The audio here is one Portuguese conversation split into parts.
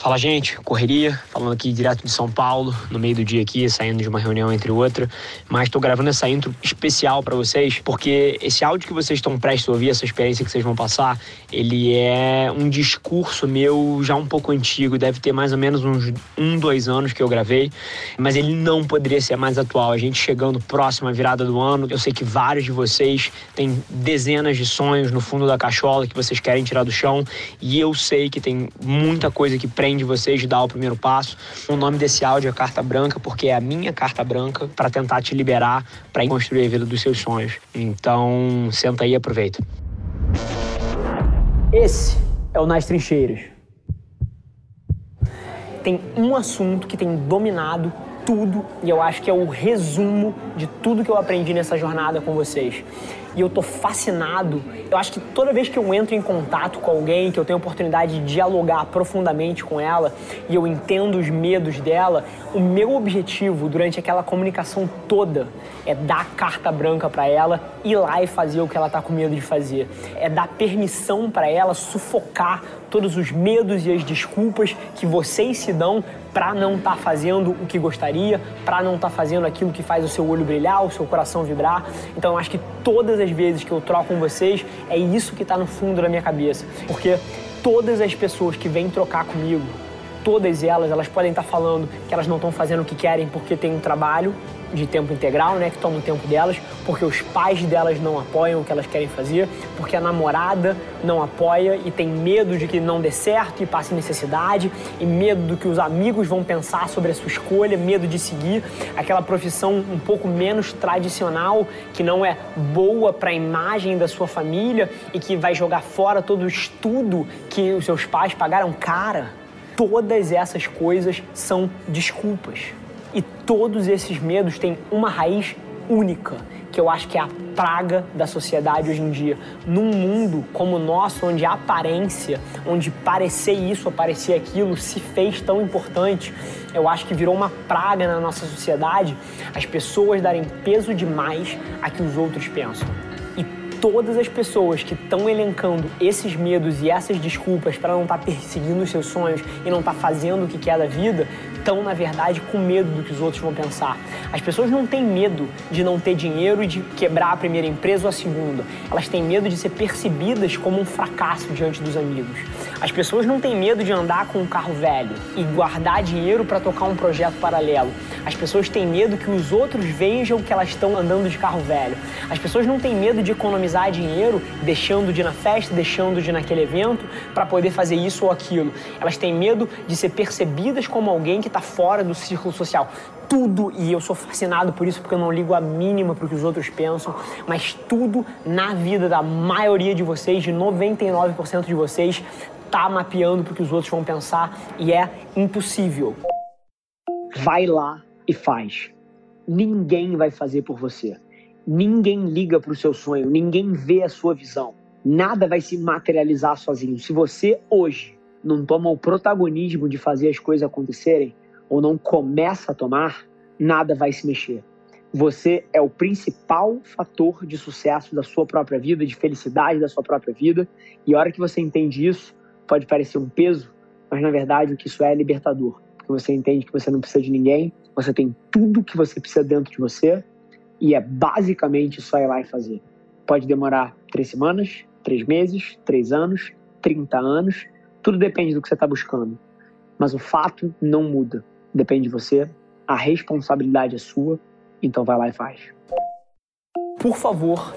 Fala, gente, correria, falando aqui direto de São Paulo, no meio do dia aqui, saindo de uma reunião entre outra, mas estou gravando essa intro especial para vocês, porque esse áudio que vocês estão prestes a ouvir, essa experiência que vocês vão passar, ele é um discurso meu já um pouco antigo, deve ter mais ou menos uns um, dois anos que eu gravei, mas ele não poderia ser mais atual. A gente chegando próximo à virada do ano, eu sei que vários de vocês têm dezenas de sonhos no fundo da cachola que vocês querem tirar do chão, e eu sei que tem muita coisa que prende de vocês de dar o primeiro passo. O nome desse áudio é Carta Branca, porque é a minha carta branca para tentar te liberar para construir a vida dos seus sonhos. Então, senta aí e aproveita. Esse é o Nas Trincheiras. Tem um assunto que tem dominado tudo e eu acho que é o resumo de tudo que eu aprendi nessa jornada com vocês e eu tô fascinado. Eu acho que toda vez que eu entro em contato com alguém, que eu tenho a oportunidade de dialogar profundamente com ela e eu entendo os medos dela, o meu objetivo durante aquela comunicação toda é dar carta branca para ela, ir lá e fazer o que ela tá com medo de fazer. É dar permissão para ela sufocar todos os medos e as desculpas que vocês se dão para não estar tá fazendo o que gostaria, para não estar tá fazendo aquilo que faz o seu olho brilhar, o seu coração vibrar. Então eu acho que todas as vezes que eu troco com vocês, é isso que está no fundo da minha cabeça. Porque todas as pessoas que vêm trocar comigo, todas elas, elas podem estar falando que elas não estão fazendo o que querem porque tem um trabalho, de tempo integral, né, que toma o tempo delas, porque os pais delas não apoiam o que elas querem fazer, porque a namorada não apoia e tem medo de que não dê certo e passe necessidade, e medo do que os amigos vão pensar sobre a sua escolha, medo de seguir aquela profissão um pouco menos tradicional, que não é boa para a imagem da sua família e que vai jogar fora todo o estudo que os seus pais pagaram cara. Todas essas coisas são desculpas. E todos esses medos têm uma raiz única, que eu acho que é a praga da sociedade hoje em dia. Num mundo como o nosso, onde a aparência, onde parecer isso parecer aquilo se fez tão importante, eu acho que virou uma praga na nossa sociedade as pessoas darem peso demais a que os outros pensam todas as pessoas que estão elencando esses medos e essas desculpas para não estar tá perseguindo os seus sonhos e não estar tá fazendo o que quer da vida, estão, na verdade, com medo do que os outros vão pensar. As pessoas não têm medo de não ter dinheiro e de quebrar a primeira empresa ou a segunda. Elas têm medo de ser percebidas como um fracasso diante dos amigos. As pessoas não têm medo de andar com um carro velho e guardar dinheiro para tocar um projeto paralelo. As pessoas têm medo que os outros vejam que elas estão andando de carro velho. As pessoas não têm medo de economizar dinheiro, deixando de ir na festa, deixando de ir naquele evento para poder fazer isso ou aquilo. Elas têm medo de ser percebidas como alguém que está fora do círculo social tudo, e eu sou fascinado por isso porque eu não ligo a mínima para o que os outros pensam, mas tudo na vida da maioria de vocês, de 99% de vocês, tá mapeando para o que os outros vão pensar e é impossível. Vai lá e faz. Ninguém vai fazer por você. Ninguém liga para o seu sonho, ninguém vê a sua visão. Nada vai se materializar sozinho. Se você hoje não toma o protagonismo de fazer as coisas acontecerem, ou não começa a tomar, nada vai se mexer. Você é o principal fator de sucesso da sua própria vida, de felicidade da sua própria vida. E a hora que você entende isso, pode parecer um peso, mas na verdade o que isso é é libertador. Porque você entende que você não precisa de ninguém, você tem tudo que você precisa dentro de você e é basicamente só ir lá e fazer. Pode demorar três semanas, três meses, três anos, 30 anos, tudo depende do que você está buscando. Mas o fato não muda depende de você, a responsabilidade é sua, então vai lá e faz. Por favor,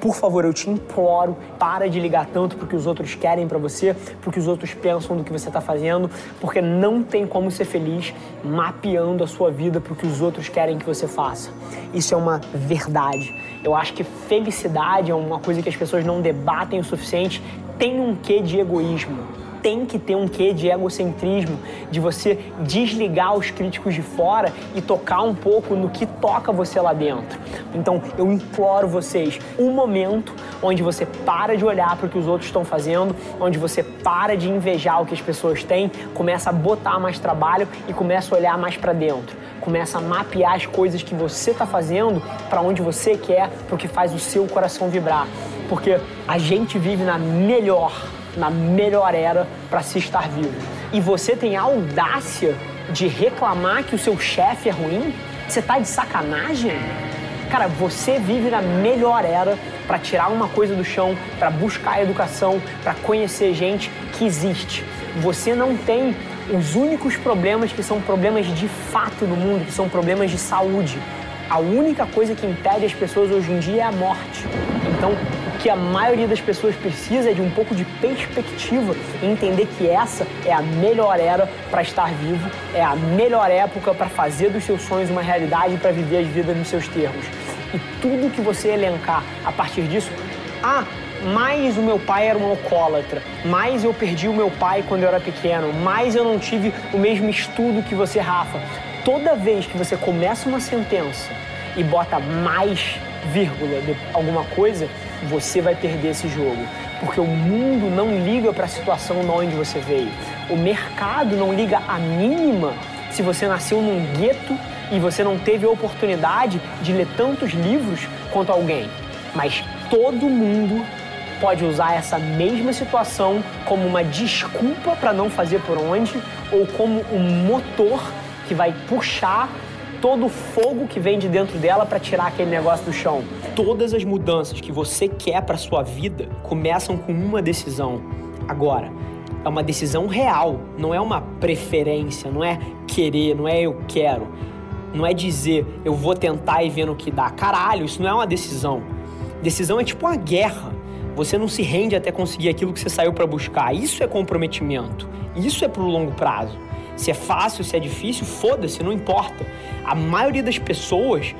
por favor, eu te imploro, para de ligar tanto porque os outros querem para você, porque os outros pensam do que você está fazendo, porque não tem como ser feliz mapeando a sua vida para o que os outros querem que você faça. Isso é uma verdade. Eu acho que felicidade é uma coisa que as pessoas não debatem o suficiente, tem um quê de egoísmo tem que ter um quê de egocentrismo, de você desligar os críticos de fora e tocar um pouco no que toca você lá dentro. Então eu imploro vocês, um momento onde você para de olhar para o que os outros estão fazendo, onde você para de invejar o que as pessoas têm, começa a botar mais trabalho e começa a olhar mais para dentro. Começa a mapear as coisas que você está fazendo para onde você quer, para o que faz o seu coração vibrar. Porque a gente vive na melhor na melhor era para se estar vivo. E você tem a audácia de reclamar que o seu chefe é ruim? Você tá de sacanagem? Cara, você vive na melhor era para tirar uma coisa do chão, para buscar educação, para conhecer gente que existe. Você não tem os únicos problemas que são problemas de fato no mundo, que são problemas de saúde. A única coisa que impede as pessoas hoje em dia é a morte. Então, que a maioria das pessoas precisa é de um pouco de perspectiva e entender que essa é a melhor era para estar vivo, é a melhor época para fazer dos seus sonhos uma realidade e para viver as vidas nos seus termos. E tudo que você elencar a partir disso, ah, mais o meu pai era um alcoólatra, mais eu perdi o meu pai quando eu era pequeno, mais eu não tive o mesmo estudo que você, Rafa toda vez que você começa uma sentença e bota mais vírgula de alguma coisa, você vai perder esse jogo. Porque o mundo não liga para a situação de onde você veio. O mercado não liga a mínima se você nasceu num gueto e você não teve a oportunidade de ler tantos livros quanto alguém. Mas todo mundo pode usar essa mesma situação como uma desculpa para não fazer por onde ou como um motor que vai puxar todo o fogo que vem de dentro dela para tirar aquele negócio do chão. Todas as mudanças que você quer para sua vida começam com uma decisão. Agora, é uma decisão real, não é uma preferência, não é querer, não é eu quero. Não é dizer eu vou tentar e ver no que dá. Caralho, isso não é uma decisão. Decisão é tipo uma guerra. Você não se rende até conseguir aquilo que você saiu para buscar. Isso é comprometimento. Isso é pro longo prazo. Se é fácil, se é difícil, foda-se, não importa. A maioria das pessoas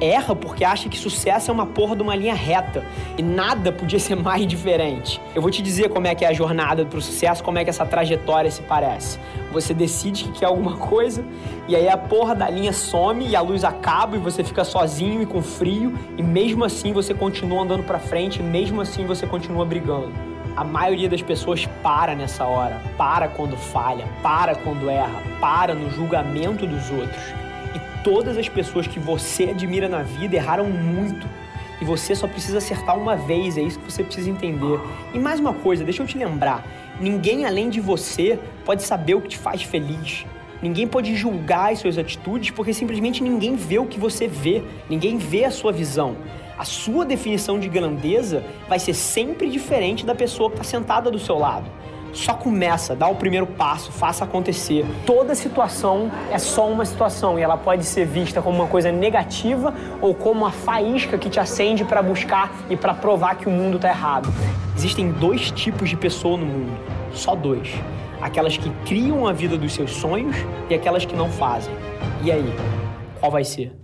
erra porque acha que sucesso é uma porra de uma linha reta e nada podia ser mais diferente. Eu vou te dizer como é que é a jornada pro sucesso, como é que essa trajetória se parece. Você decide que quer alguma coisa e aí a porra da linha some e a luz acaba e você fica sozinho e com frio e mesmo assim você continua andando para frente, e mesmo assim você continua brigando. A maioria das pessoas para nessa hora, para quando falha, para quando erra, para no julgamento dos outros. E todas as pessoas que você admira na vida erraram muito. E você só precisa acertar uma vez, é isso que você precisa entender. E mais uma coisa, deixa eu te lembrar: ninguém além de você pode saber o que te faz feliz. Ninguém pode julgar as suas atitudes porque simplesmente ninguém vê o que você vê, ninguém vê a sua visão a sua definição de grandeza vai ser sempre diferente da pessoa que está sentada do seu lado. Só começa, dá o primeiro passo, faça acontecer. Toda situação é só uma situação e ela pode ser vista como uma coisa negativa ou como uma faísca que te acende para buscar e para provar que o mundo está errado. Existem dois tipos de pessoa no mundo, só dois: aquelas que criam a vida dos seus sonhos e aquelas que não fazem. E aí, qual vai ser?